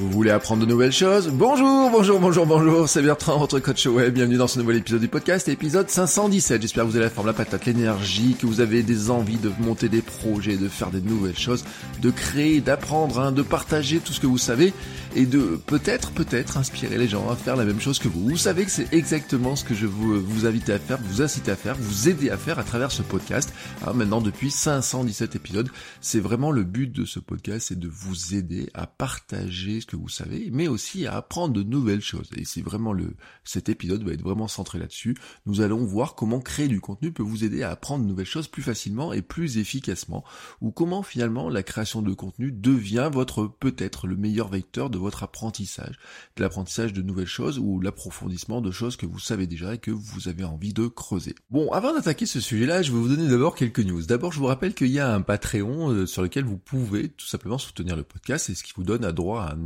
Vous voulez apprendre de nouvelles choses Bonjour, bonjour, bonjour, bonjour, c'est Bertrand, votre coach web. Bienvenue dans ce nouvel épisode du podcast, épisode 517. J'espère que vous avez la forme, la patate, l'énergie, que vous avez des envies de monter des projets, de faire des nouvelles choses, de créer, d'apprendre, hein, de partager tout ce que vous savez et de peut-être, peut-être inspirer les gens à faire la même chose que vous. Vous savez que c'est exactement ce que je vous, invite à faire, vous inciter à faire, vous aider à faire à travers ce podcast. Hein, maintenant, depuis 517 épisodes, c'est vraiment le but de ce podcast, c'est de vous aider à partager que vous savez, mais aussi à apprendre de nouvelles choses. Et c'est vraiment le, cet épisode va être vraiment centré là-dessus. Nous allons voir comment créer du contenu peut vous aider à apprendre de nouvelles choses plus facilement et plus efficacement, ou comment finalement la création de contenu devient votre peut-être le meilleur vecteur de votre apprentissage, de l'apprentissage de nouvelles choses ou l'approfondissement de choses que vous savez déjà et que vous avez envie de creuser. Bon, avant d'attaquer ce sujet-là, je vais vous donner d'abord quelques news. D'abord, je vous rappelle qu'il y a un Patreon euh, sur lequel vous pouvez tout simplement soutenir le podcast et ce qui vous donne à droit à, un,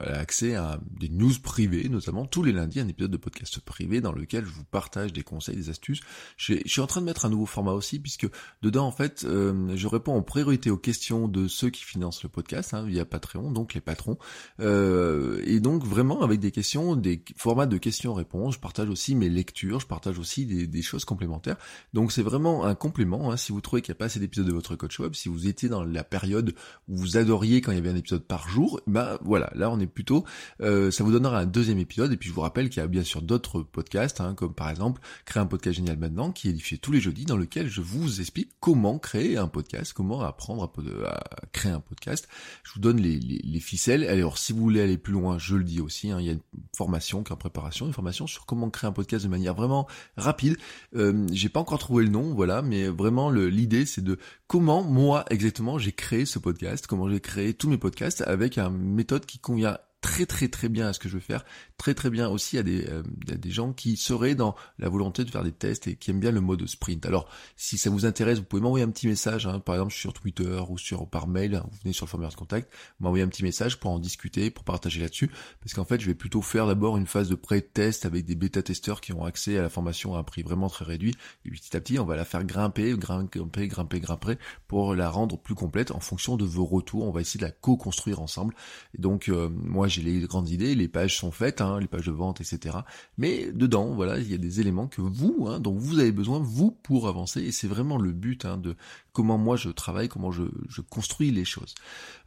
à accès à des news privées, notamment tous les lundis un épisode de podcast privé dans lequel je vous partage des conseils, des astuces. Je, je suis en train de mettre un nouveau format aussi puisque dedans en fait euh, je réponds en priorité aux questions de ceux qui financent le podcast hein, via Patreon, donc les patrons. Euh, et donc vraiment avec des questions, des formats de questions-réponses. Je partage aussi mes lectures, je partage aussi des, des choses complémentaires. Donc c'est vraiment un complément. Hein, si vous trouvez qu'il n'y a pas assez d'épisodes de votre coach web, si vous étiez dans la période où vous adoriez quand il y avait un épisode par jour, bah voilà, là on est plutôt, euh, ça vous donnera un deuxième épisode. Et puis je vous rappelle qu'il y a bien sûr d'autres podcasts, hein, comme par exemple créer un podcast génial maintenant, qui est diffusé tous les jeudis, dans lequel je vous explique comment créer un podcast, comment apprendre à, à créer un podcast. Je vous donne les, les, les ficelles. Alors si vous voulez aller plus loin, je le dis aussi, hein, il y a une formation qui est en préparation, une formation sur comment créer un podcast de manière vraiment rapide. Euh, j'ai pas encore trouvé le nom, voilà, mais vraiment l'idée c'est de comment moi exactement j'ai créé ce podcast, comment j'ai créé tous mes podcasts avec une méthode qui convient très très très bien à ce que je veux faire, très très bien aussi à des, euh, des gens qui seraient dans la volonté de faire des tests et qui aiment bien le mode sprint. Alors si ça vous intéresse, vous pouvez m'envoyer un petit message, hein, par exemple sur Twitter ou sur par mail, hein, vous venez sur le formulaire de contact, m'envoyer un petit message pour en discuter, pour partager là-dessus, parce qu'en fait je vais plutôt faire d'abord une phase de pré-test avec des bêta-testeurs qui ont accès à la formation à un prix vraiment très réduit, et petit à petit on va la faire grimper, grimper, grimper, grimper, pour la rendre plus complète en fonction de vos retours, on va essayer de la co-construire ensemble, et donc euh, moi j'ai les grandes idées, les pages sont faites, hein, les pages de vente, etc. Mais dedans, voilà, il y a des éléments que vous, hein, dont vous avez besoin, vous, pour avancer, et c'est vraiment le but hein, de comment moi je travaille, comment je, construis les choses.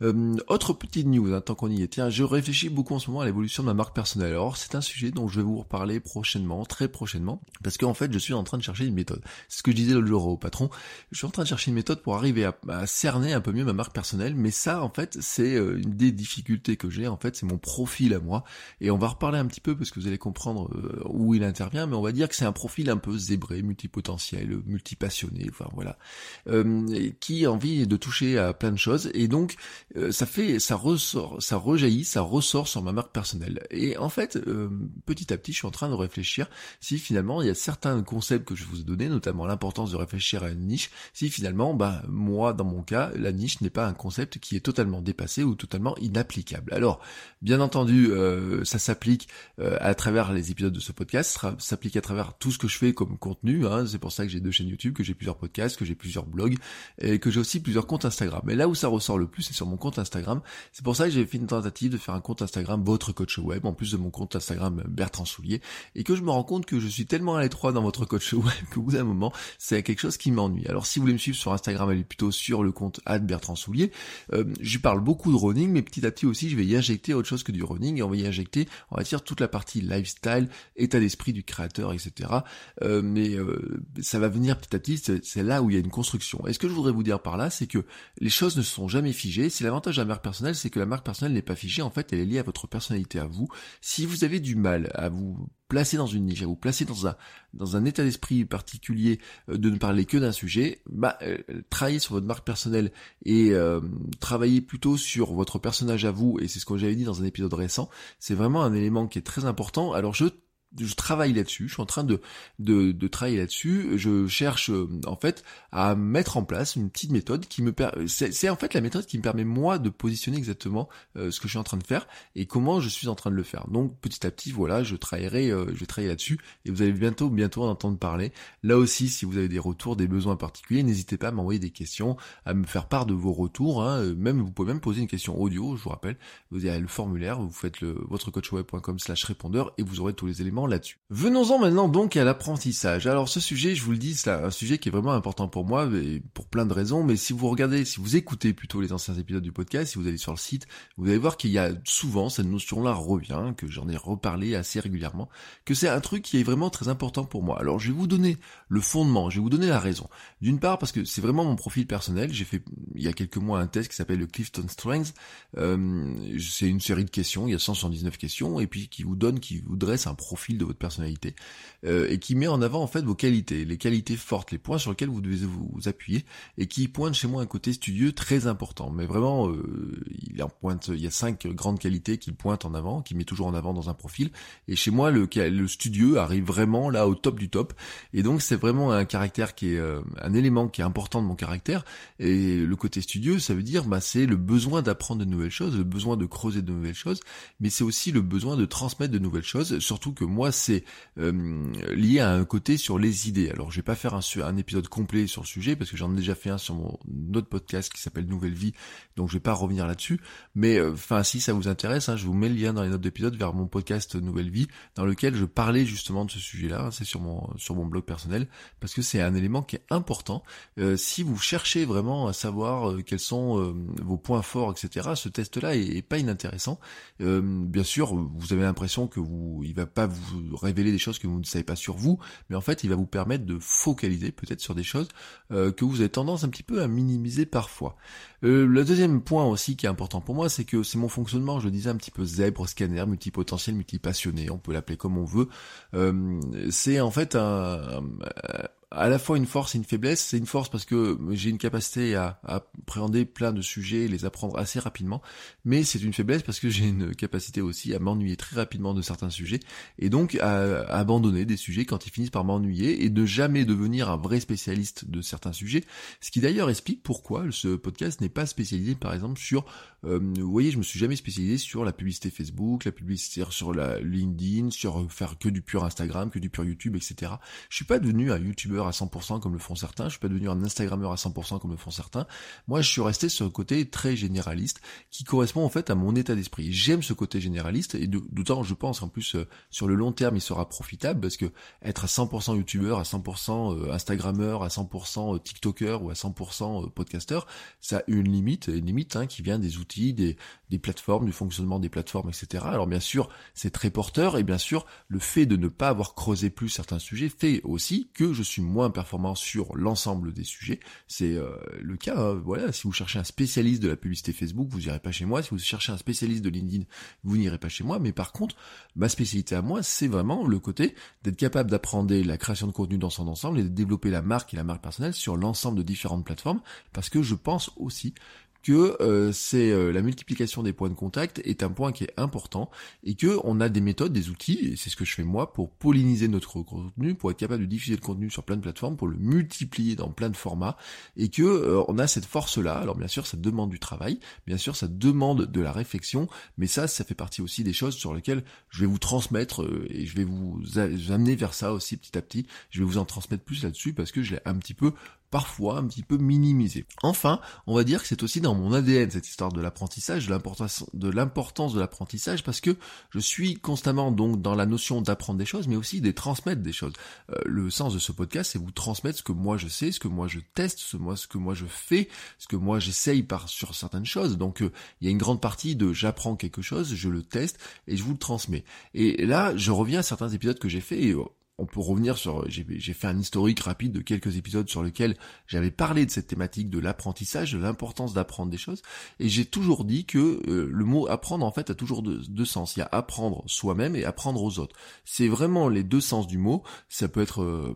Euh, autre petite news, hein, tant qu'on y est, tiens, je réfléchis beaucoup en ce moment à l'évolution de ma marque personnelle. Alors c'est un sujet dont je vais vous reparler prochainement, très prochainement, parce qu'en fait je suis en train de chercher une méthode. C'est ce que je disais l'autre jour au patron, je suis en train de chercher une méthode pour arriver à, à cerner un peu mieux ma marque personnelle, mais ça en fait c'est euh, une des difficultés que j'ai, en fait c'est mon profil à moi, et on va reparler un petit peu parce que vous allez comprendre euh, où il intervient, mais on va dire que c'est un profil un peu zébré, multipotentiel, multipassionné, enfin voilà. Euh, qui a envie de toucher à plein de choses. Et donc euh, ça fait ça ressort ça rejaillit ça ressort sur ma marque personnelle. Et en fait petit à petit je suis en train de réfléchir si finalement il y a certains concepts que je vous ai donnés notamment l'importance de réfléchir à une niche si finalement bah moi dans mon cas la niche n'est pas un concept qui est totalement dépassé ou totalement inapplicable. Alors bien entendu ça s'applique à travers les épisodes de ce podcast s'applique à travers tout ce que je fais comme contenu hein, c'est pour ça que j'ai deux chaînes YouTube que j'ai plusieurs podcasts que j'ai plusieurs blogs et que j'ai aussi plusieurs comptes Instagram. Mais là où ça ressort le plus, c'est sur mon compte Instagram. C'est pour ça que j'ai fait une tentative de faire un compte Instagram votre coach web, en plus de mon compte Instagram Bertrand Soulier, et que je me rends compte que je suis tellement à l'étroit dans votre coach web qu'au bout d'un moment, c'est quelque chose qui m'ennuie. Alors si vous voulez me suivre sur Instagram, allez plutôt sur le compte Bertrand Soulier. Euh, je parle beaucoup de running, mais petit à petit aussi, je vais y injecter autre chose que du running, et on va y injecter, on va toute la partie lifestyle, état d'esprit du créateur, etc. Euh, mais euh, ça va venir petit à petit, c'est là où il y a une construction. Est-ce que je voudrais vous dire par là, c'est que les choses ne sont jamais figées. Si l'avantage de la marque personnelle, c'est que la marque personnelle n'est pas figée, en fait, elle est liée à votre personnalité à vous. Si vous avez du mal à vous placer dans une niche, à vous placer dans un dans un état d'esprit particulier euh, de ne parler que d'un sujet, bah euh, travailler sur votre marque personnelle et euh, travailler plutôt sur votre personnage à vous et c'est ce que j'avais dit dans un épisode récent, c'est vraiment un élément qui est très important. Alors je je travaille là-dessus, je suis en train de, de, de travailler là-dessus, je cherche euh, en fait à mettre en place une petite méthode qui me permet, c'est en fait la méthode qui me permet moi de positionner exactement euh, ce que je suis en train de faire et comment je suis en train de le faire. Donc petit à petit, voilà, je travaillerai, euh, je vais travailler là-dessus et vous allez bientôt, bientôt en entendre parler. Là aussi, si vous avez des retours, des besoins particuliers, n'hésitez pas à m'envoyer des questions, à me faire part de vos retours. Hein. Même vous pouvez même poser une question audio, je vous rappelle, vous avez le formulaire, vous faites le votrecoachweb.com slash répondeur et vous aurez tous les éléments là-dessus. Venons-en maintenant donc à l'apprentissage. Alors ce sujet, je vous le dis, c'est un sujet qui est vraiment important pour moi, et pour plein de raisons, mais si vous regardez, si vous écoutez plutôt les anciens épisodes du podcast, si vous allez sur le site, vous allez voir qu'il y a souvent, cette notion-là revient, que j'en ai reparlé assez régulièrement, que c'est un truc qui est vraiment très important pour moi. Alors je vais vous donner le fondement, je vais vous donner la raison. D'une part parce que c'est vraiment mon profil personnel, j'ai fait il y a quelques mois un test qui s'appelle le Clifton Strengths, euh, c'est une série de questions, il y a 179 questions, et puis qui vous donne, qui vous dresse un profil de votre personnalité euh, et qui met en avant en fait vos qualités, les qualités fortes, les points sur lesquels vous devez vous appuyer et qui pointe chez moi un côté studieux très important. Mais vraiment, euh, il en pointe, il y a cinq grandes qualités qu'il pointe en avant, qu'il met toujours en avant dans un profil. Et chez moi, le, le studieux arrive vraiment là au top du top. Et donc c'est vraiment un caractère qui est euh, un élément qui est important de mon caractère. Et le côté studieux, ça veut dire bah c'est le besoin d'apprendre de nouvelles choses, le besoin de creuser de nouvelles choses, mais c'est aussi le besoin de transmettre de nouvelles choses. Surtout que moi c'est euh, lié à un côté sur les idées. Alors je vais pas faire un, épisode complet sur le sujet parce que j'en ai déjà fait un sur mon autre podcast qui s'appelle Nouvelle Vie, donc je vais pas revenir là-dessus. Mais euh, enfin si ça vous intéresse, hein, je vous mets le lien dans les notes d'épisode vers mon podcast Nouvelle Vie dans lequel je parlais justement de ce sujet-là. C'est sur mon sur mon blog personnel parce que c'est un élément qui est important. Euh, si vous cherchez vraiment à savoir quels sont vos points forts, etc., ce test-là est, est, pas inintéressant. bien sûr, vous avez l'impression que vous, il va pas vous révéler des choses que vous ne savez pas sur vous, mais en fait il va vous permettre de focaliser peut-être sur des choses euh, que vous avez tendance un petit peu à minimiser parfois. Euh, le deuxième point aussi qui est important pour moi, c'est que c'est mon fonctionnement, je le disais un petit peu zèbre, scanner, multipotentiel, multipassionné, on peut l'appeler comme on veut. Euh, c'est en fait un, à la fois une force et une faiblesse. C'est une force parce que j'ai une capacité à, appréhender plein de sujets et les apprendre assez rapidement, mais c'est une faiblesse parce que j'ai une capacité aussi à m'ennuyer très rapidement de certains sujets et donc à, abandonner des sujets quand ils finissent par m'ennuyer et de jamais devenir un vrai spécialiste de certains sujets. Ce qui d'ailleurs explique pourquoi ce podcast n'est pas spécialisé par exemple sur, euh, vous voyez, je me suis jamais spécialisé sur la publicité Facebook, la publicité sur la LinkedIn, sur faire que du pur Instagram, que du pur YouTube, etc. Je suis pas devenu un YouTuber à 100% comme le font certains, je suis pas devenu un Instagrammeur à 100% comme le font certains. Moi, je suis resté sur un côté très généraliste qui correspond en fait à mon état d'esprit. J'aime ce côté généraliste et d'autant je pense en plus euh, sur le long terme il sera profitable parce que être à 100% youtubeur, à 100% euh, instagrammeur, à 100% euh, tiktoker ou à 100% podcasteur, ça a une limite, une limite hein, qui vient des outils, des, des plateformes, du fonctionnement des plateformes, etc. Alors bien sûr, c'est très porteur et bien sûr, le fait de ne pas avoir creusé plus certains sujets fait aussi que je suis moins performant sur l'ensemble des sujets. C'est euh, le cas. Hein. Voilà, si vous cherchez un spécialiste de la publicité Facebook, vous n'irez pas chez moi. Si vous cherchez un spécialiste de LinkedIn, vous n'irez pas chez moi. Mais par contre, ma spécialité à moi, c'est vraiment le côté d'être capable d'apprendre la création de contenu dans son ensemble et de développer la marque et la marque personnelle sur l'ensemble de différentes plateformes. Parce que je pense aussi que euh, c'est euh, la multiplication des points de contact est un point qui est important et que on a des méthodes, des outils, et c'est ce que je fais moi pour polliniser notre contenu, pour être capable de diffuser le contenu sur plein de plateformes, pour le multiplier dans plein de formats, et que euh, on a cette force-là. Alors bien sûr, ça demande du travail, bien sûr, ça demande de la réflexion, mais ça, ça fait partie aussi des choses sur lesquelles je vais vous transmettre et je vais vous amener vers ça aussi petit à petit. Je vais vous en transmettre plus là-dessus parce que je l'ai un petit peu parfois un petit peu minimisé. Enfin, on va dire que c'est aussi dans mon ADN cette histoire de l'apprentissage, de l'importance de l'apprentissage, parce que je suis constamment donc dans la notion d'apprendre des choses, mais aussi de transmettre des choses. Euh, le sens de ce podcast, c'est vous transmettre ce que moi je sais, ce que moi je teste, ce, que moi je fais, ce que moi j'essaye sur certaines choses. Donc euh, il y a une grande partie de j'apprends quelque chose, je le teste et je vous le transmets. Et là, je reviens à certains épisodes que j'ai fait et on peut revenir sur, j'ai fait un historique rapide de quelques épisodes sur lesquels j'avais parlé de cette thématique de l'apprentissage, de l'importance d'apprendre des choses, et j'ai toujours dit que euh, le mot apprendre en fait a toujours deux, sens. Il y a apprendre soi-même et apprendre aux autres. C'est vraiment les deux sens du mot. Ça peut être euh,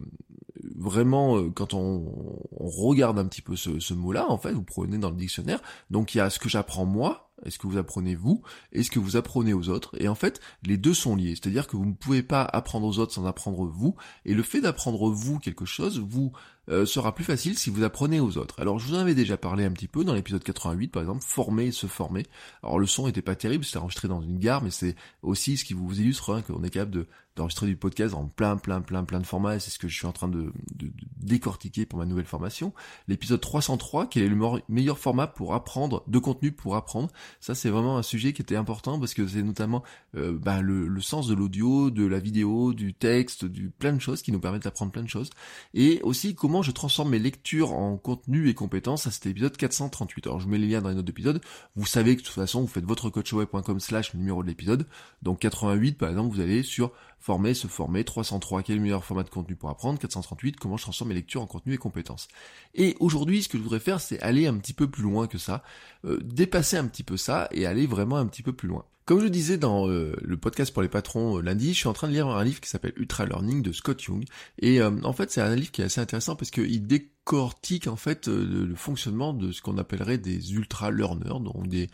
vraiment euh, quand on, regarde un petit peu ce, ce mot-là, en fait, vous prenez dans le dictionnaire. Donc il y a ce que j'apprends moi, est-ce que vous apprenez vous Est-ce que vous apprenez aux autres Et en fait, les deux sont liés. C'est-à-dire que vous ne pouvez pas apprendre aux autres sans apprendre vous. Et le fait d'apprendre vous quelque chose vous euh, sera plus facile si vous apprenez aux autres. Alors je vous en avais déjà parlé un petit peu dans l'épisode 88 par exemple, former et se former. Alors le son était pas terrible, c'était enregistré dans une gare, mais c'est aussi ce qui vous illustre hein, qu'on est capable de d'enregistrer du podcast en plein, plein, plein, plein de formats, et c'est ce que je suis en train de, de, décortiquer pour ma nouvelle formation. L'épisode 303, quel est le meilleur format pour apprendre, de contenu pour apprendre? Ça, c'est vraiment un sujet qui était important parce que c'est notamment euh, bah, le, sens de l'audio, de la vidéo, du texte, du plein de choses qui nous permettent d'apprendre plein de choses. Et aussi comment je transforme mes lectures en contenu et compétences. Ça, c'était l'épisode 438. Alors, je mets les liens dans les notes d'épisode. Vous savez que de toute façon, vous faites votre coachway.com slash numéro de l'épisode. Donc 88, par exemple, vous allez sur former, se former, 303, quel est le meilleur format de contenu pour apprendre, 438, comment je transforme mes lectures en contenu et compétences. Et aujourd'hui, ce que je voudrais faire, c'est aller un petit peu plus loin que ça, euh, dépasser un petit peu ça et aller vraiment un petit peu plus loin. Comme je disais dans euh, le podcast pour les patrons euh, lundi, je suis en train de lire un livre qui s'appelle Ultra Learning de Scott Young. Et en fait, c'est un livre qui est assez intéressant parce qu'il décortique en fait le, fonctionnement de ce qu'on appellerait des ultra learners, donc des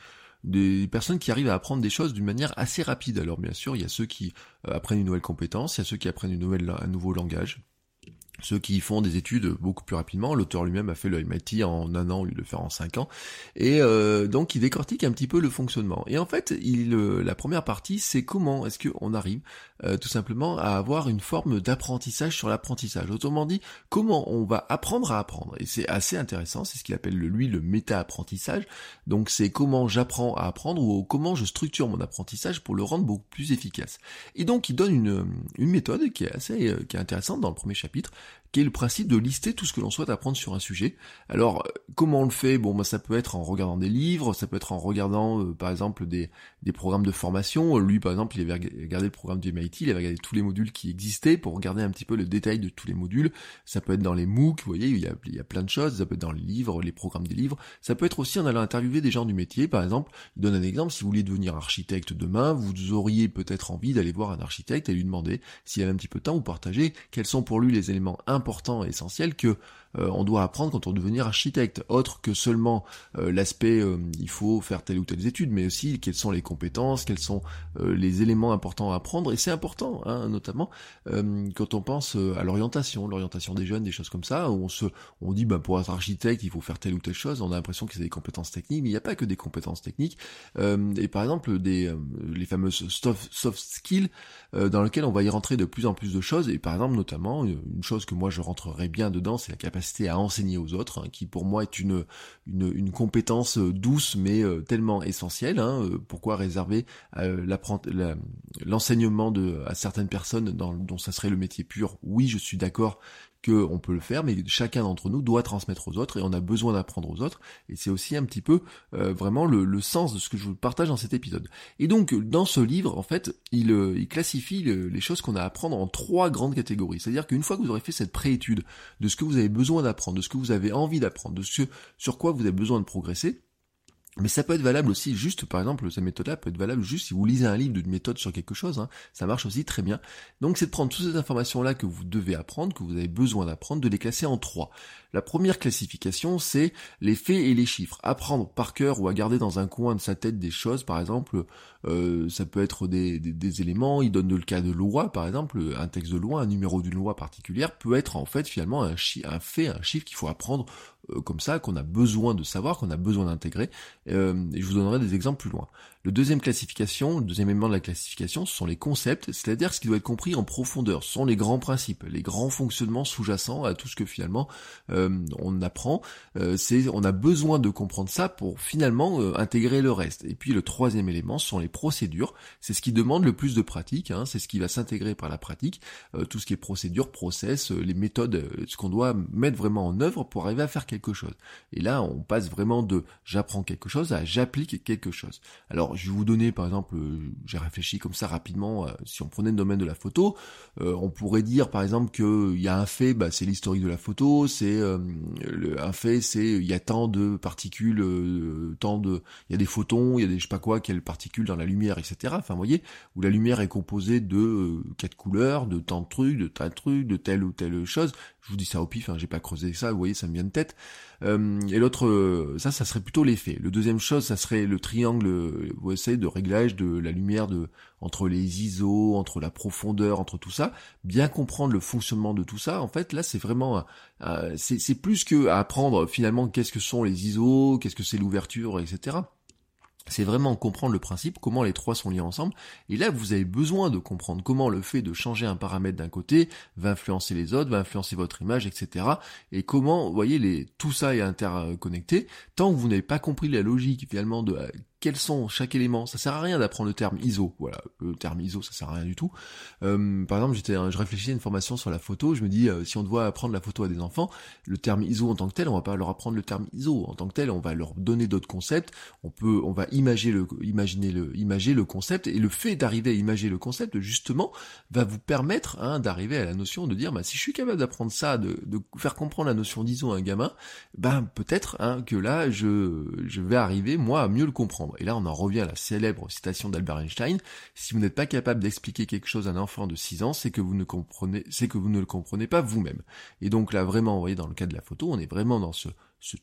des personnes qui arrivent à apprendre des choses d'une manière assez rapide. Alors bien sûr, il y a ceux qui euh, apprennent une nouvelle compétence, il y a ceux qui apprennent une nouvelle, un nouveau langage, ceux qui font des études beaucoup plus rapidement. L'auteur lui-même a fait le MIT en un an au lieu de le faire en cinq ans. Et euh, donc il décortique un petit peu le fonctionnement. Et en fait, il, euh, la première partie, c'est comment est-ce qu'on arrive euh, tout simplement à avoir une forme d'apprentissage sur l'apprentissage. Autrement dit, comment on va apprendre à apprendre. Et c'est assez intéressant, c'est ce qu'il appelle lui le méta-apprentissage. Donc c'est comment j'apprends à apprendre ou comment je structure mon apprentissage pour le rendre beaucoup plus efficace. Et donc il donne une, une méthode qui est assez qui est intéressante dans le premier chapitre qui est le principe de lister tout ce que l'on souhaite apprendre sur un sujet. Alors, comment on le fait? Bon, bah, ça peut être en regardant des livres, ça peut être en regardant, euh, par exemple, des, programmes de formation. Lui, par exemple, il avait regardé le programme du MIT, il avait regardé tous les modules qui existaient pour regarder un petit peu le détail de tous les modules. Ça peut être dans les MOOC, vous voyez, il y a, plein de choses. Ça peut être dans les livres, les programmes des livres. Ça peut être aussi en allant interviewer des gens du métier, par exemple. Il donne un exemple, si vous voulez devenir architecte demain, vous auriez peut-être envie d'aller voir un architecte et lui demander s'il a un petit peu de temps, ou partager quels sont pour lui les éléments important et essentiel que euh, on doit apprendre quand on veut devenir architecte, autre que seulement euh, l'aspect euh, il faut faire telle ou telle étude, mais aussi quelles sont les compétences, quels sont les éléments importants à apprendre, et c'est important, hein, notamment quand on pense à l'orientation, l'orientation des jeunes, des choses comme ça, où on se, on dit bah pour être architecte il faut faire telle ou telle chose, on a l'impression que c'est des compétences techniques, mais il n'y a pas que des compétences techniques, et par exemple des les fameuses soft, soft skills dans lesquelles on va y rentrer de plus en plus de choses, et par exemple notamment une chose que moi je rentrerai bien dedans, c'est la capacité à enseigner aux autres, hein, qui pour moi est une, une, compétence euh, douce mais euh, tellement essentielle. Hein, euh, pourquoi réserver l'enseignement à certaines personnes dont ça serait le métier pur? Oui, je suis d'accord on peut le faire, mais chacun d'entre nous doit transmettre aux autres et on a besoin d'apprendre aux autres. Et c'est aussi un petit peu euh, vraiment le, sens de ce que je vous partage dans cet épisode. Et donc dans ce livre, en fait, il, euh, classifie les choses qu'on a à apprendre en trois grandes catégories. C'est-à-dire qu'une fois que vous aurez fait cette préétude de ce que vous avez besoin d'apprendre, de ce que vous avez envie d'apprendre, de ce sur quoi vous avez besoin de progresser, mais ça peut être valable aussi juste, par exemple, cette méthode-là peut être valable juste si vous lisez un livre d'une méthode sur quelque chose, hein. ça marche aussi très bien. Donc c'est de prendre toutes ces informations-là que vous devez apprendre, que vous avez besoin d'apprendre, de les classer en trois. La première classification, c'est les faits et les chiffres. Apprendre par cœur ou à garder dans un coin de sa tête des choses, par exemple, euh, ça peut être des, éléments, il donne le cas de loi, par exemple, un texte de loi, un numéro d'une loi particulière, peut être en fait finalement un, fait, un chiffre qu'il faut apprendre comme ça, qu'on a besoin de savoir, qu'on a besoin d'intégrer, euh, et je vous donnerai des exemples plus loin. Le deuxième classification, le deuxième élément de la classification, ce sont les concepts, c'est-à-dire ce qui doit être compris en profondeur, ce sont les grands principes, les grands fonctionnements sous-jacents à tout ce que finalement euh, on apprend. Euh, c'est, on a besoin de comprendre ça pour finalement euh, intégrer le reste. Et puis le troisième élément, ce sont les procédures. C'est ce qui demande le plus de pratique, hein, c'est ce qui va s'intégrer par la pratique, tout ce qui est procédure, process, les méthodes, ce qu'on doit mettre vraiment en œuvre pour arriver à faire quelque chose. Et là, on passe vraiment de j'apprends quelque chose à j'applique quelque chose. Alors, je vais vous donner, par exemple, euh, j'ai réfléchi comme ça rapidement, euh, si on prenait le domaine de la photo, euh, on pourrait dire, par exemple, qu'il y a un fait, bah, c'est l'historique de la photo, c'est un fait, c'est il y a tant de particules, tant de, il y a des photons, il y a des je sais pas quoi, quelles particules dans la lumière, etc. Enfin, vous voyez, où la lumière est composée de quatre couleurs, de tant de trucs, de tas de trucs, de telle ou telle chose. Je vous dis ça au pif, hein, j'ai pas creusé ça, vous voyez, ça me vient de tête. Euh, et l'autre, euh, ça, ça serait plutôt l'effet. Le deuxième chose, ça serait le triangle, vous savez, de réglage de la lumière de entre les ISO, entre la profondeur, entre tout ça. Bien comprendre le fonctionnement de tout ça. En fait, là, c'est vraiment, euh, c'est plus que apprendre finalement qu'est-ce que sont les ISO, qu'est-ce que c'est l'ouverture, etc c'est vraiment comprendre le principe, comment les trois sont liés ensemble. Et là, vous avez besoin de comprendre comment le fait de changer un paramètre d'un côté va influencer les autres, va influencer votre image, etc. Et comment, vous voyez, les, tout ça est interconnecté. Tant que vous n'avez pas compris la logique finalement de quels sont chaque élément. Ça sert à rien d'apprendre le terme ISO. Voilà, le terme ISO, ça sert à rien du tout. Euh, par exemple, j'étais, je réfléchissais à une formation sur la photo. Je me dis, euh, si on doit apprendre la photo à des enfants, le terme ISO en tant que tel, on va pas leur apprendre le terme ISO en tant que tel. On va leur donner d'autres concepts. On peut, on va imaginer le, imaginer le, imager le concept. Et le fait d'arriver à imager le concept, justement, va vous permettre hein, d'arriver à la notion de dire, bah, si je suis capable d'apprendre ça, de, de, faire comprendre la notion d'ISO à un gamin, ben peut-être hein, que là, je, je vais arriver moi à mieux le comprendre. Et là, on en revient à la célèbre citation d'Albert Einstein. Si vous n'êtes pas capable d'expliquer quelque chose à un enfant de 6 ans, c'est que vous ne le comprenez pas vous-même. Et donc là, vraiment, vous voyez, dans le cas de la photo, on est vraiment dans ce,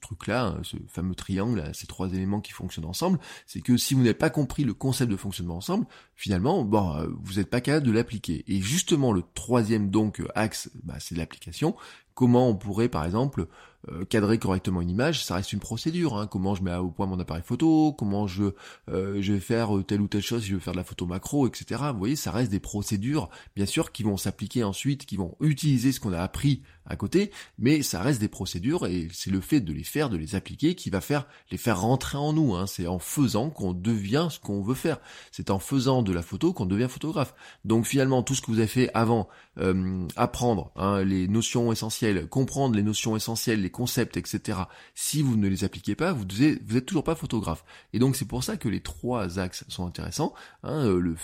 truc-là, hein, ce fameux triangle, ces trois éléments qui fonctionnent ensemble, c'est que si vous n'avez pas compris le concept de fonctionnement ensemble, finalement, bon, euh, vous n'êtes pas capable de l'appliquer. Et justement, le troisième donc axe, bah, c'est l'application. Comment on pourrait, par exemple, euh, cadrer correctement une image, ça reste une procédure. Hein. Comment je mets au point mon appareil photo, comment je, euh, vais faire euh, telle ou telle chose si je veux faire de la photo macro, etc. Vous voyez, ça reste des procédures, bien sûr, qui vont s'appliquer ensuite, qui vont utiliser ce qu'on a appris à côté, mais ça reste des procédures et c'est le fait de les faire, de les appliquer, qui va faire les faire rentrer en nous. Hein. C'est en faisant qu'on devient ce qu'on veut faire. C'est en faisant de la photo qu'on devient photographe. Donc finalement, tout ce que vous avez fait avant, apprendre hein, les notions essentielles, comprendre les notions essentielles, les concepts, etc. Si vous ne les appliquez pas, vous n'êtes toujours pas photographe. Et donc c'est pour ça que les trois axes sont intéressants. Hein, le,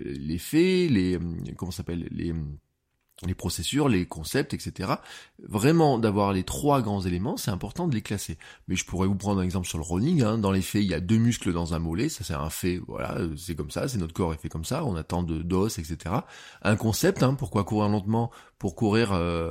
les faits, les comment s'appelle les les procédures, les concepts, etc. Vraiment, d'avoir les trois grands éléments, c'est important de les classer. Mais je pourrais vous prendre un exemple sur le running. Hein. Dans les faits, il y a deux muscles dans un mollet. Ça, c'est un fait. Voilà, c'est comme ça. C'est notre corps est fait comme ça. On attend de d'os, etc. Un concept. Hein, pourquoi courir lentement? Pour courir, euh,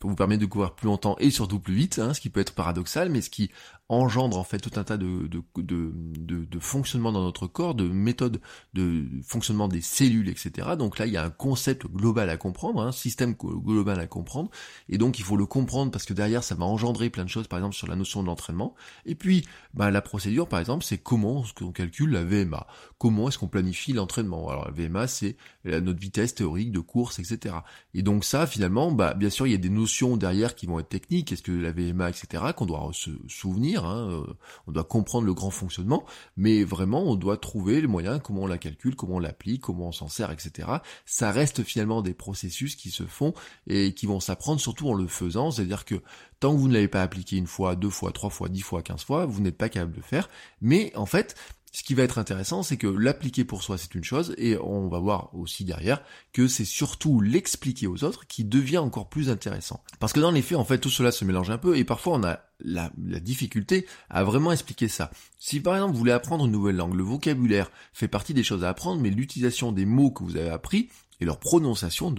vous permettre de courir plus longtemps et surtout plus vite. Hein, ce qui peut être paradoxal, mais ce qui engendre en fait tout un tas de, de, de, de, de fonctionnement dans notre corps, de méthodes de fonctionnement des cellules, etc. Donc là, il y a un concept global à comprendre, un système global à comprendre, et donc il faut le comprendre parce que derrière, ça va engendrer plein de choses, par exemple sur la notion de l'entraînement. Et puis, bah, la procédure, par exemple, c'est comment qu'on calcule la VMA, comment est-ce qu'on planifie l'entraînement? Alors la VMA, c'est notre vitesse théorique de course, etc. Et donc ça, finalement, bah, bien sûr, il y a des notions derrière qui vont être techniques, est-ce que la VMA, etc., qu'on doit se souvenir Hein, euh, on doit comprendre le grand fonctionnement, mais vraiment on doit trouver les moyens, comment on la calcule, comment on l'applique, comment on s'en sert, etc. Ça reste finalement des processus qui se font et qui vont s'apprendre surtout en le faisant, c'est-à-dire que tant que vous ne l'avez pas appliqué une fois, deux fois, trois fois, dix fois, quinze fois, vous n'êtes pas capable de le faire, mais en fait, ce qui va être intéressant, c'est que l'appliquer pour soi, c'est une chose, et on va voir aussi derrière que c'est surtout l'expliquer aux autres qui devient encore plus intéressant. Parce que dans les faits, en fait, tout cela se mélange un peu, et parfois on a la, difficulté à vraiment expliquer ça. Si par exemple vous voulez apprendre une nouvelle langue, le vocabulaire fait partie des choses à apprendre, mais l'utilisation des mots que vous avez appris et leur prononciation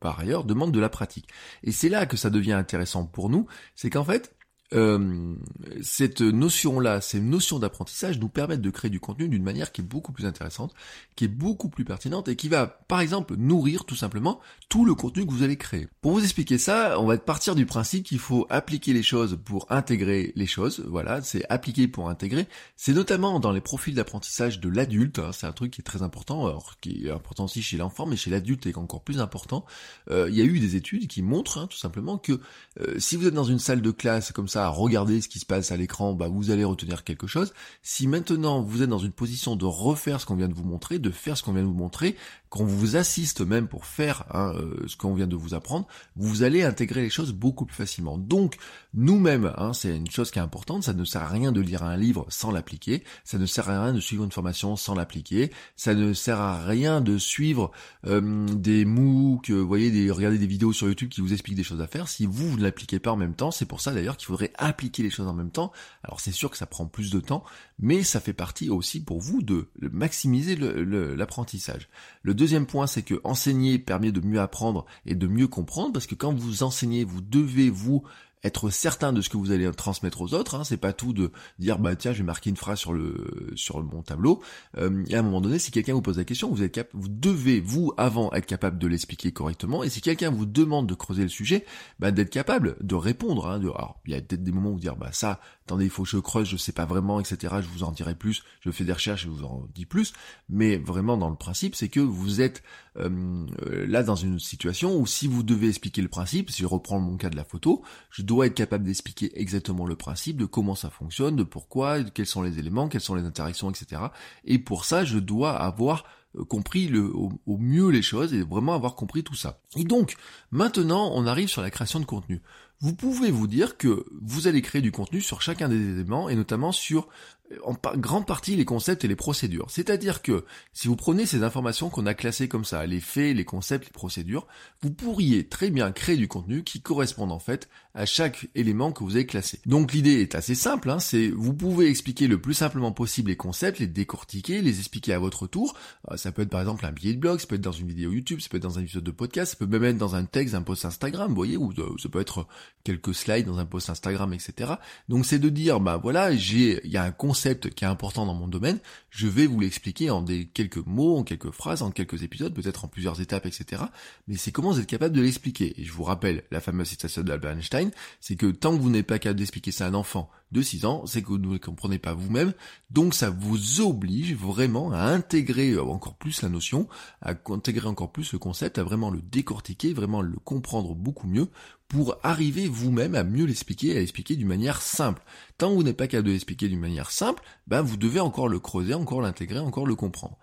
par ailleurs demande de la pratique. Et c'est là que ça devient intéressant pour nous, c'est qu'en fait, euh, cette notion-là, ces notions d'apprentissage nous permettent de créer du contenu d'une manière qui est beaucoup plus intéressante, qui est beaucoup plus pertinente et qui va, par exemple, nourrir tout simplement tout le contenu que vous allez créer. Pour vous expliquer ça, on va partir du principe qu'il faut appliquer les choses pour intégrer les choses. Voilà, c'est appliquer pour intégrer. C'est notamment dans les profils d'apprentissage de l'adulte. Hein, c'est un truc qui est très important, alors qui est important aussi chez l'enfant, mais chez l'adulte est encore plus important. Euh, il y a eu des études qui montrent hein, tout simplement que euh, si vous êtes dans une salle de classe comme ça regarder ce qui se passe à l'écran, bah vous allez retenir quelque chose. Si maintenant vous êtes dans une position de refaire ce qu'on vient de vous montrer, de faire ce qu'on vient de vous montrer, quand on vous assiste même pour faire hein, euh, ce qu'on vient de vous apprendre, vous allez intégrer les choses beaucoup plus facilement. Donc nous-mêmes, hein, c'est une chose qui est importante, ça ne sert à rien de lire un livre sans l'appliquer, ça ne sert à rien de suivre une formation sans l'appliquer, ça ne sert à rien de suivre euh, des MOOC, vous voyez, des, regarder des vidéos sur YouTube qui vous expliquent des choses à faire. Si vous, vous ne l'appliquez pas en même temps, c'est pour ça d'ailleurs qu'il faudrait appliquer les choses en même temps. Alors c'est sûr que ça prend plus de temps, mais ça fait partie aussi pour vous de maximiser l'apprentissage. Le, le deuxième point, c'est que enseigner permet de mieux apprendre et de mieux comprendre, parce que quand vous enseignez, vous devez vous être certain de ce que vous allez transmettre aux autres. Hein. C'est pas tout de dire bah tiens, je vais marquer une phrase sur le sur mon tableau. Euh, et à un moment donné, si quelqu'un vous pose la question, vous êtes cap vous devez vous avant être capable de l'expliquer correctement. Et si quelqu'un vous demande de creuser le sujet, bah d'être capable de répondre. Hein, alors il y a peut-être des moments où vous dire bah ça, attendez, il faut que je creuse, je sais pas vraiment, etc. Je vous en dirai plus. Je fais des recherches, je vous en dis plus. Mais vraiment dans le principe, c'est que vous êtes euh, là dans une situation où si vous devez expliquer le principe, si je reprends mon cas de la photo, je dois être capable d'expliquer exactement le principe, de comment ça fonctionne, de pourquoi, quels sont les éléments, quelles sont les interactions, etc. Et pour ça, je dois avoir euh, compris au, mieux les choses et vraiment avoir compris tout ça. Et donc, maintenant, on arrive sur la création de contenu. Vous pouvez vous dire que vous allez créer du contenu sur chacun des éléments et notamment sur en grande partie les concepts et les procédures. C'est-à-dire que si vous prenez ces informations qu'on a classées comme ça, les faits, les concepts, les procédures, vous pourriez très bien créer du contenu qui corresponde en fait à chaque élément que vous avez classé. Donc l'idée est assez simple, hein, c'est vous pouvez expliquer le plus simplement possible les concepts, les décortiquer, les expliquer à votre tour. Euh, ça peut être par exemple un billet de blog, ça peut être dans une vidéo YouTube, ça peut être dans un épisode de podcast, ça peut même être dans un texte, un post Instagram, vous voyez, ou euh, ça peut être quelques slides dans un post Instagram, etc. Donc c'est de dire, bah voilà, j'ai, il y a un concept qui est important dans mon domaine, je vais vous l'expliquer en des quelques mots, en quelques phrases, en quelques épisodes, peut-être en plusieurs étapes, etc. Mais c'est comment vous êtes capable de l'expliquer. Et je vous rappelle la fameuse citation d'Albert Einstein, c'est que tant que vous n'êtes pas capable d'expliquer ça à un enfant de 6 ans, c'est que vous ne comprenez pas vous-même, donc ça vous oblige vraiment à intégrer encore plus la notion, à intégrer encore plus le concept, à vraiment le décortiquer, vraiment le comprendre beaucoup mieux pour arriver vous-même à mieux l'expliquer, à l'expliquer d'une manière simple. Tant que vous n'êtes pas capable de l'expliquer d'une manière simple, ben vous devez encore le creuser, encore l'intégrer, encore le comprendre.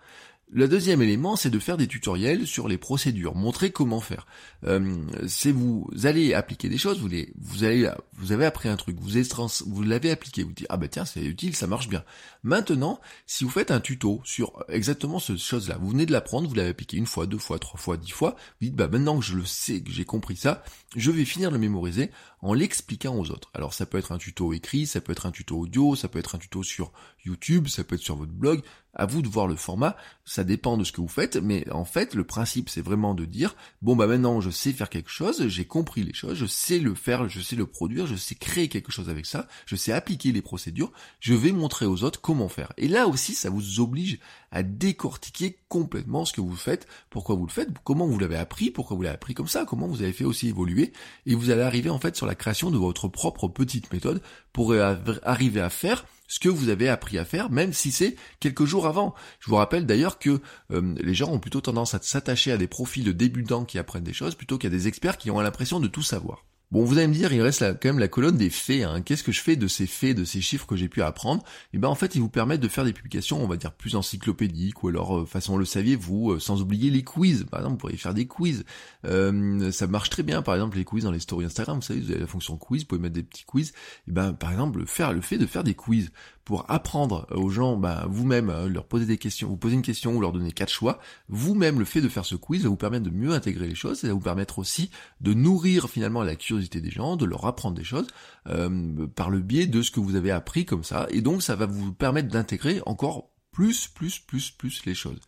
Le deuxième élément, c'est de faire des tutoriels sur les procédures, montrer comment faire. Euh, c'est vous allez appliquer des choses, vous, les, vous allez, vous avez appris un truc, vous, l'avez appliqué, vous dites ah ben tiens c'est utile, ça marche bien. Maintenant, si vous faites un tuto sur exactement ce chose-là, vous venez de l'apprendre, vous l'avez appliqué une fois, deux fois, trois fois, dix fois, vous dites bah maintenant que je le sais, que j'ai compris ça, je vais finir de le mémoriser en l'expliquant aux autres. Alors ça peut être un tuto écrit, ça peut être un tuto audio, ça peut être un tuto sur YouTube, ça peut être sur votre blog, à vous de voir le format, ça dépend de ce que vous faites, mais en fait le principe c'est vraiment de dire, bon bah maintenant je sais faire quelque chose, j'ai compris les choses, je sais le faire, je sais le produire, je sais créer quelque chose avec ça, je sais appliquer les procédures, je vais montrer aux autres comment faire. Et là aussi ça vous oblige à décortiquer complètement ce que vous faites, pourquoi vous le faites, comment vous l'avez appris, pourquoi vous l'avez appris comme ça, comment vous avez fait aussi évoluer, et vous allez arriver en fait sur la création de votre propre petite méthode pour arriver à faire ce que vous avez appris à faire, même si c'est quelques jours avant. Je vous rappelle d'ailleurs que euh, les gens ont plutôt tendance à s'attacher à des profils de débutants qui apprennent des choses plutôt qu'à des experts qui ont l'impression de tout savoir. Bon, vous allez me dire, il reste quand même la colonne des faits. Hein. Qu'est-ce que je fais de ces faits, de ces chiffres que j'ai pu apprendre? Eh ben en fait, ils vous permettent de faire des publications, on va dire plus encyclopédiques, ou alors euh, façon le saviez-vous, euh, sans oublier les quiz. Par exemple, vous pourriez faire des quiz. Euh, ça marche très bien, par exemple les quiz dans les stories Instagram. Vous savez, vous avez la fonction quiz, vous pouvez mettre des petits quiz. Eh ben par exemple, faire le fait de faire des quiz pour apprendre aux gens, bah, vous-même, euh, leur poser des questions, vous poser une question ou leur donner quatre choix, vous-même, le fait de faire ce quiz va vous permettre de mieux intégrer les choses, et va vous permettre aussi de nourrir finalement la curiosité des gens, de leur apprendre des choses, euh, par le biais de ce que vous avez appris comme ça, et donc ça va vous permettre d'intégrer encore plus, plus, plus, plus les choses.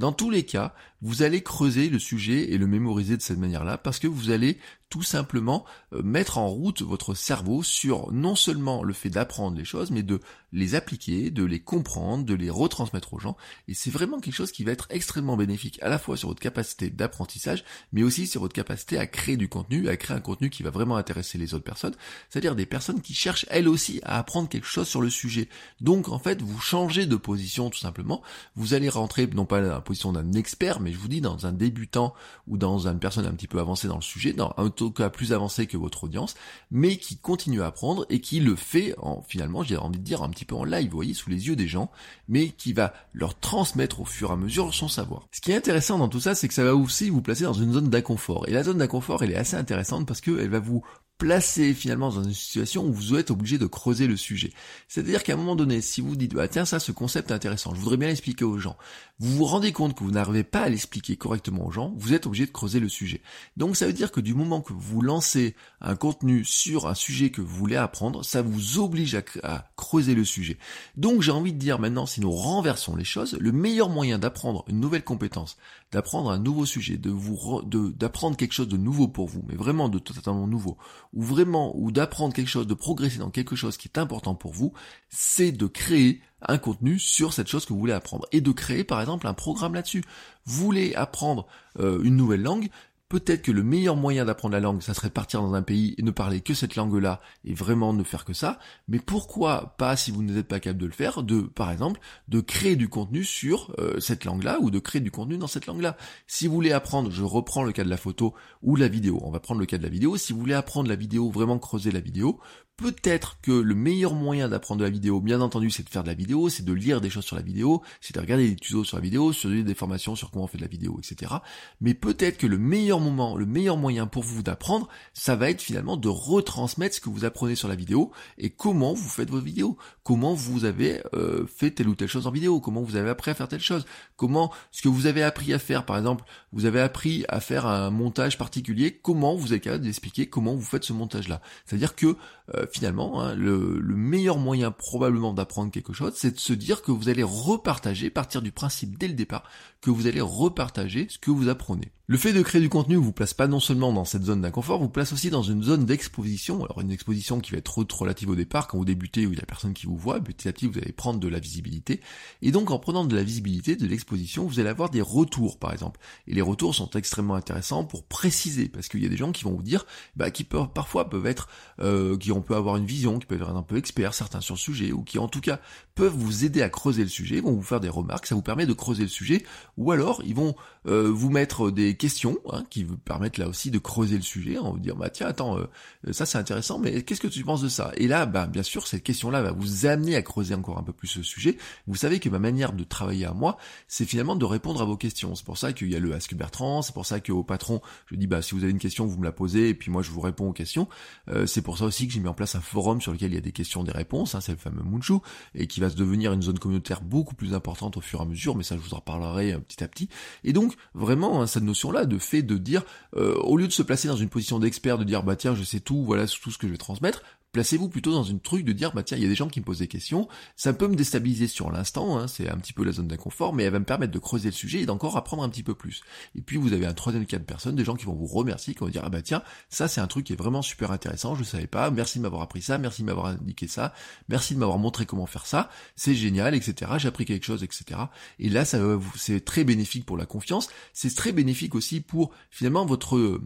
Dans tous les cas, vous allez creuser le sujet et le mémoriser de cette manière-là parce que vous allez tout simplement euh, mettre en route votre cerveau sur non seulement le fait d'apprendre les choses, mais de les appliquer, de les comprendre, de les retransmettre aux gens. Et c'est vraiment quelque chose qui va être extrêmement bénéfique à la fois sur votre capacité d'apprentissage, mais aussi sur votre capacité à créer du contenu, à créer un contenu qui va vraiment intéresser les autres personnes, c'est-à-dire des personnes qui cherchent elles aussi à apprendre quelque chose sur le sujet. Donc en fait, vous changez de position tout simplement, vous allez rentrer non pas dans la position d'un expert, mais je vous dis dans un débutant ou dans une personne un petit peu avancée dans le sujet, dans un cas plus avancé que votre audience, mais qui continue à apprendre et qui le fait en finalement, j'ai envie de dire un petit peu en live, vous voyez, sous les yeux des gens, mais qui va leur transmettre au fur et à mesure son savoir. Ce qui est intéressant dans tout ça, c'est que ça va aussi vous placer dans une zone d'inconfort. Et la zone d'inconfort, elle est assez intéressante parce qu'elle va vous placé finalement dans une situation où vous êtes obligé de creuser le sujet. C'est-à-dire qu'à un moment donné, si vous dites, bah, tiens, ça, ce concept est intéressant, je voudrais bien l'expliquer aux gens, vous vous rendez compte que vous n'arrivez pas à l'expliquer correctement aux gens, vous êtes obligé de creuser le sujet. Donc ça veut dire que du moment que vous lancez un contenu sur un sujet que vous voulez apprendre, ça vous oblige à, creuser le sujet. Donc j'ai envie de dire maintenant, si nous renversons les choses, le meilleur moyen d'apprendre une nouvelle compétence, d'apprendre un nouveau sujet, de vous d'apprendre quelque chose de nouveau pour vous, mais vraiment de totalement nouveau, ou vraiment, ou d'apprendre quelque chose, de progresser dans quelque chose qui est important pour vous, c'est de créer un contenu sur cette chose que vous voulez apprendre et de créer par exemple un programme là-dessus. Vous voulez apprendre euh, une nouvelle langue, Peut-être que le meilleur moyen d'apprendre la langue, ça serait de partir dans un pays et ne parler que cette langue-là et vraiment ne faire que ça. Mais pourquoi pas, si vous n'êtes pas capable de le faire, de, par exemple, de créer du contenu sur euh, cette langue-là ou de créer du contenu dans cette langue-là. Si vous voulez apprendre, je reprends le cas de la photo ou la vidéo. On va prendre le cas de la vidéo. Si vous voulez apprendre la vidéo, vraiment creuser la vidéo, Peut-être que le meilleur moyen d'apprendre de la vidéo, bien entendu, c'est de faire de la vidéo, c'est de lire des choses sur la vidéo, c'est de regarder des tutos sur la vidéo, sur des formations sur comment on fait de la vidéo, etc. Mais peut-être que le meilleur moment, le meilleur moyen pour vous d'apprendre, ça va être finalement de retransmettre ce que vous apprenez sur la vidéo et comment vous faites vos vidéos, comment vous avez euh, fait telle ou telle chose en vidéo, comment vous avez appris à faire telle chose, comment ce que vous avez appris à faire, par exemple, vous avez appris à faire un montage particulier, comment vous êtes capable d'expliquer comment vous faites ce montage-là. C'est-à-dire que euh, finalement, hein, le, meilleur moyen probablement d'apprendre quelque chose, c'est de se dire que vous allez repartager, partir du principe dès le départ, que vous allez repartager ce que vous apprenez. Le fait de créer du contenu vous place pas non seulement dans cette zone d'inconfort, vous place aussi dans une zone d'exposition. Alors une exposition qui va être relative au départ, quand vous débutez où il y a personne qui vous voit, petit à petit vous allez prendre de la visibilité. Et donc en prenant de la visibilité, de l'exposition, vous allez avoir des retours par exemple. Et les retours sont extrêmement intéressants pour préciser, parce qu'il y a des gens qui vont vous dire, bah, qui peuvent, parfois peuvent être, euh, qui on peut avoir une vision, qui peuvent être un peu experts, certains sur le sujet, ou qui en tout cas peuvent vous aider à creuser le sujet, vont vous faire des remarques, ça vous permet de creuser le sujet, ou alors ils vont euh, vous mettre des questions hein, qui vous permettent là aussi de creuser le sujet, en vous dire bah tiens attends euh, ça c'est intéressant mais qu'est-ce que tu penses de ça? Et là bah bien sûr cette question-là va vous amener à creuser encore un peu plus ce sujet. Vous savez que ma manière de travailler à moi, c'est finalement de répondre à vos questions. C'est pour ça qu'il y a le Ask Bertrand, c'est pour ça qu'au patron je dis bah si vous avez une question vous me la posez et puis moi je vous réponds aux questions. Euh, c'est pour ça aussi que j'ai mis en place un forum sur lequel il y a des questions, des réponses, hein, c'est le fameux Munchu et qui va se devenir une zone communautaire beaucoup plus importante au fur et à mesure. Mais ça je vous en reparlerai petit à petit. Et donc vraiment hein, cette notion-là de fait de dire, euh, au lieu de se placer dans une position d'expert, de dire bah tiens je sais tout, voilà tout ce que je vais transmettre, placez-vous plutôt dans une truc de dire bah tiens il y a des gens qui me posent des questions, ça peut me déstabiliser sur l'instant, hein, c'est un petit peu la zone d'inconfort, mais elle va me permettre de creuser le sujet et d'encore apprendre un petit peu plus. Et puis vous avez un troisième cas de personnes, des gens qui vont vous remercier, qui vont dire ah bah tiens ça c'est un truc qui est vraiment super intéressant, je savais pas, merci de m'avoir appris ça, merci de m'avoir indiqué ça, merci de m'avoir montré comment faire ça, c'est génial, etc. J'ai appris quelque chose, etc. Et là ça c'est très bénéfique pour la confiance, c'est très bénéfique aussi pour finalement votre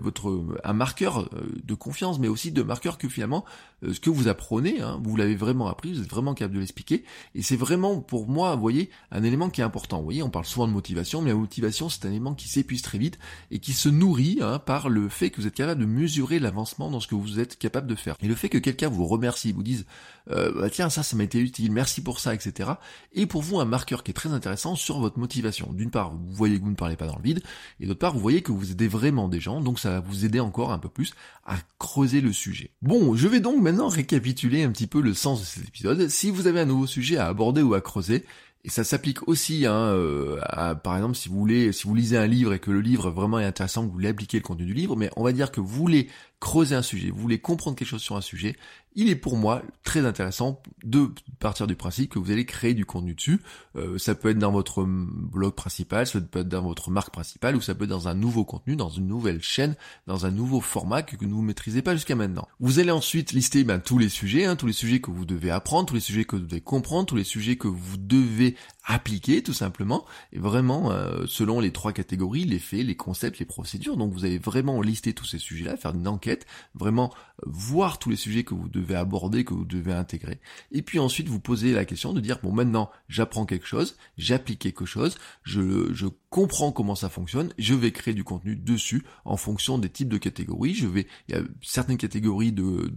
votre un marqueur euh, de confiance, mais aussi de marqueur que finalement euh, ce que vous apprenez, hein, vous l'avez vraiment appris, vous êtes vraiment capable de l'expliquer, et c'est vraiment pour moi, vous voyez, un élément qui est important. Vous voyez, on parle souvent de motivation, mais la motivation c'est un élément qui s'épuise très vite et qui se nourrit hein, par le fait que vous êtes capable de mesurer l'avancement dans ce que vous êtes capable de faire. Et le fait que quelqu'un vous remercie, vous dise euh, bah, tiens ça ça m'a été utile, merci pour ça, etc. Et pour vous un marqueur qui est très intéressant sur votre motivation. D'une part, vous voyez que vous ne parlez pas dans le vide, et d'autre part, vous voyez que vous aidez vraiment des gens, donc ça va vous aider encore un peu plus à creuser le sujet. Bon, vais donc maintenant récapituler un petit peu le sens de cet épisode. Si vous avez un nouveau sujet à aborder ou à creuser, et ça s'applique aussi, hein, euh, à, par exemple, si vous voulez, si vous lisez un livre et que le livre vraiment est intéressant, que vous voulez appliquer le contenu du livre, mais on va dire que vous voulez creuser un sujet, vous voulez comprendre quelque chose sur un sujet, il est pour moi très intéressant de partir du principe que vous allez créer du contenu dessus. Euh, ça peut être dans votre blog principal, ça peut être dans votre marque principale, ou ça peut être dans un nouveau contenu, dans une nouvelle chaîne, dans un nouveau format que, vous ne maîtrisez pas jusqu'à maintenant. Vous allez ensuite lister ben, tous les sujets, hein, tous les sujets que vous devez apprendre, tous les sujets que vous devez comprendre, tous les sujets que vous devez appliquer tout simplement, et vraiment euh, selon les trois catégories, les faits, les concepts, les procédures. Donc vous allez vraiment lister tous ces sujets-là, faire une enquête, vraiment voir tous les sujets que vous devez aborder, que vous devez intégrer. Et puis ensuite vous posez la question de dire bon maintenant j'apprends quelque chose, j'applique quelque chose, je, je comprends comment ça fonctionne, je vais créer du contenu dessus en fonction des types de catégories. Je vais, il y a certaines catégories de,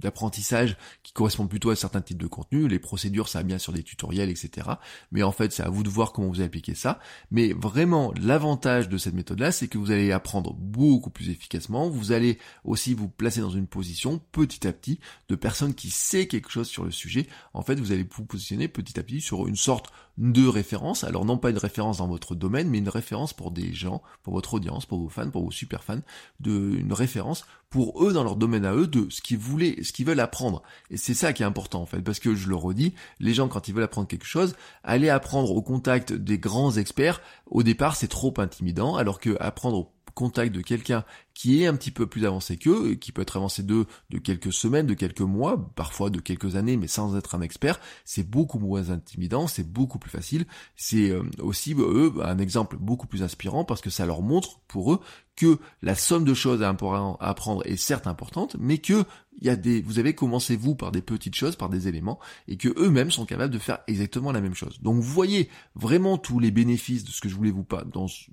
d'apprentissage de, qui correspondent plutôt à certains types de contenus. Les procédures, ça va bien sur des tutoriels, etc. Mais en fait, c'est à vous de voir comment vous appliquez ça. Mais vraiment, l'avantage de cette méthode-là, c'est que vous allez apprendre beaucoup plus efficacement. Vous allez aussi vous placer dans une position petit à petit de personne qui sait quelque chose sur le sujet. En fait, vous allez vous positionner petit à petit sur une sorte de référence. Alors non pas une référence dans votre domaine, mais une référence pour des gens, pour votre audience, pour vos fans, pour vos super fans, de, une référence pour eux dans leur domaine à eux de ce qu'ils voulaient, ce qu'ils veulent apprendre. Et c'est ça qui est important en fait, parce que je le redis, les gens quand ils veulent apprendre quelque chose, aller apprendre au contact des grands experts, au départ c'est trop intimidant, alors que apprendre contact de quelqu'un qui est un petit peu plus avancé qu'eux, qui peut être avancé de, quelques semaines, de quelques mois, parfois de quelques années, mais sans être un expert, c'est beaucoup moins intimidant, c'est beaucoup plus facile. C'est euh, aussi, eux, un exemple beaucoup plus inspirant parce que ça leur montre, pour eux, que la somme de choses à apprendre est certes importante, mais que il y a des, vous avez commencé vous par des petites choses, par des éléments, et que eux-mêmes sont capables de faire exactement la même chose. Donc vous voyez vraiment tous les bénéfices de ce que je voulais vous parler,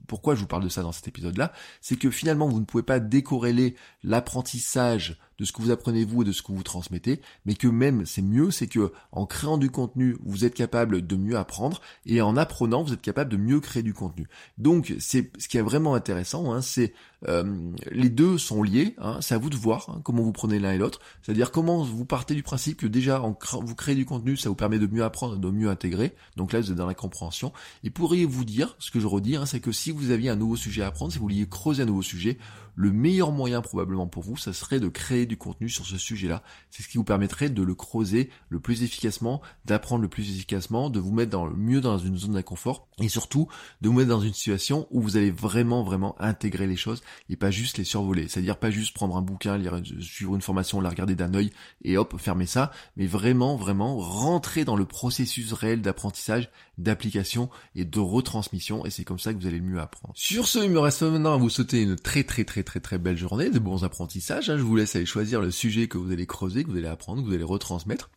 pourquoi je vous parle de ça dans cet épisode-là, c'est que finalement vous ne pouvez pas décorréler l'apprentissage de ce que vous apprenez vous et de ce que vous transmettez, mais que même c'est mieux, c'est que en créant du contenu, vous êtes capable de mieux apprendre et en apprenant, vous êtes capable de mieux créer du contenu. Donc c'est ce qui est vraiment intéressant, hein, c'est euh, les deux sont liés, hein, c'est à vous de voir hein, comment vous prenez l'un et l'autre, c'est-à-dire comment vous partez du principe que déjà en vous créez du contenu, ça vous permet de mieux apprendre, de mieux intégrer, donc là vous êtes dans la compréhension, et pourriez vous dire, ce que je redis, hein, c'est que si vous aviez un nouveau sujet à apprendre, si vous vouliez creuser un nouveau sujet, le meilleur moyen probablement pour vous, ça serait de créer du contenu sur ce sujet-là. C'est ce qui vous permettrait de le creuser le plus efficacement, d'apprendre le plus efficacement, de vous mettre dans le mieux dans une zone d'inconfort et surtout de vous mettre dans une situation où vous allez vraiment vraiment intégrer les choses et pas juste les survoler. C'est-à-dire pas juste prendre un bouquin, lire, suivre une formation, la regarder d'un œil et hop, fermer ça, mais vraiment vraiment rentrer dans le processus réel d'apprentissage, d'application et de retransmission et c'est comme ça que vous allez le mieux apprendre. Sur ce, il me reste maintenant à vous souhaiter une très très très très très belle journée, de bons apprentissages. Hein. Je vous laisse aller choisir le sujet que vous allez creuser, que vous allez apprendre, que vous allez retransmettre.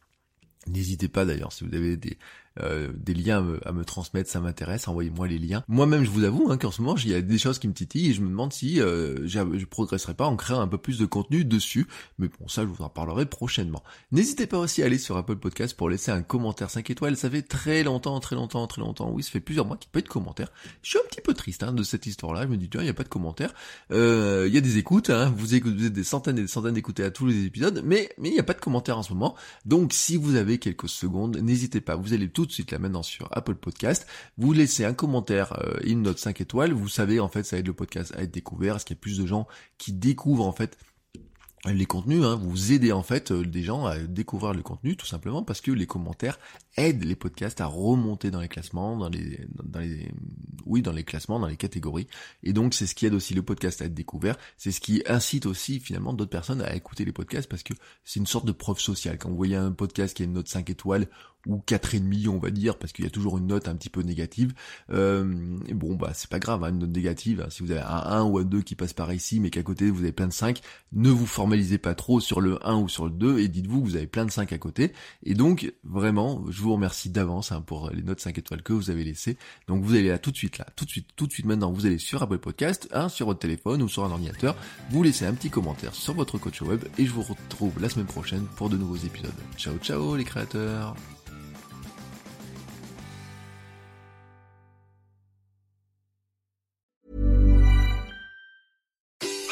N'hésitez pas d'ailleurs si vous avez des, euh, des liens à me, transmettre, ça m'intéresse, envoyez-moi les liens. Moi-même, je vous avoue hein, qu'en ce moment, il y a des choses qui me titillent et je me demande si euh, je progresserai pas en créant un peu plus de contenu dessus. Mais bon, ça, je vous en parlerai prochainement. N'hésitez pas aussi à aller sur Apple Podcast pour laisser un commentaire 5 étoiles. Ça fait très longtemps, très longtemps, très longtemps. Oui, ça fait plusieurs mois qu'il n'y a pas de commentaires. Je suis un petit peu triste hein, de cette histoire-là. Je me dis, tiens, il n'y a pas de commentaires. Euh, il y a des écoutes, hein. vous écoutez des centaines et des centaines d'écouter à tous les épisodes, mais il n'y a pas de commentaires en ce moment. Donc, si vous avez quelques secondes, n'hésitez pas. Vous allez tout de suite là maintenant sur Apple Podcast. Vous laissez un commentaire, euh, une note 5 étoiles. Vous savez, en fait, ça aide le podcast à être découvert. Est-ce qu'il y a plus de gens qui découvrent, en fait, les contenus, hein, vous aidez en fait euh, des gens à découvrir le contenu tout simplement parce que les commentaires aident les podcasts à remonter dans les classements, dans les, dans les, oui, dans les classements, dans les catégories. Et donc c'est ce qui aide aussi le podcast à être découvert. C'est ce qui incite aussi finalement d'autres personnes à écouter les podcasts parce que c'est une sorte de preuve sociale. Quand vous voyez un podcast qui a une note 5 étoiles ou quatre et demi on va dire parce qu'il y a toujours une note un petit peu négative. Euh, bon bah c'est pas grave hein, une note négative hein. si vous avez un 1 ou un 2 qui passe par ici mais qu'à côté vous avez plein de 5 ne vous formalisez pas trop sur le 1 ou sur le 2 et dites-vous que vous avez plein de 5 à côté. Et donc vraiment je vous remercie d'avance hein, pour les notes 5 étoiles que vous avez laissées. Donc vous allez là tout de suite là tout de suite tout de suite maintenant vous allez sur Apple Podcast hein, sur votre téléphone ou sur un ordinateur. Vous laissez un petit commentaire sur votre coach web et je vous retrouve la semaine prochaine pour de nouveaux épisodes. Ciao ciao les créateurs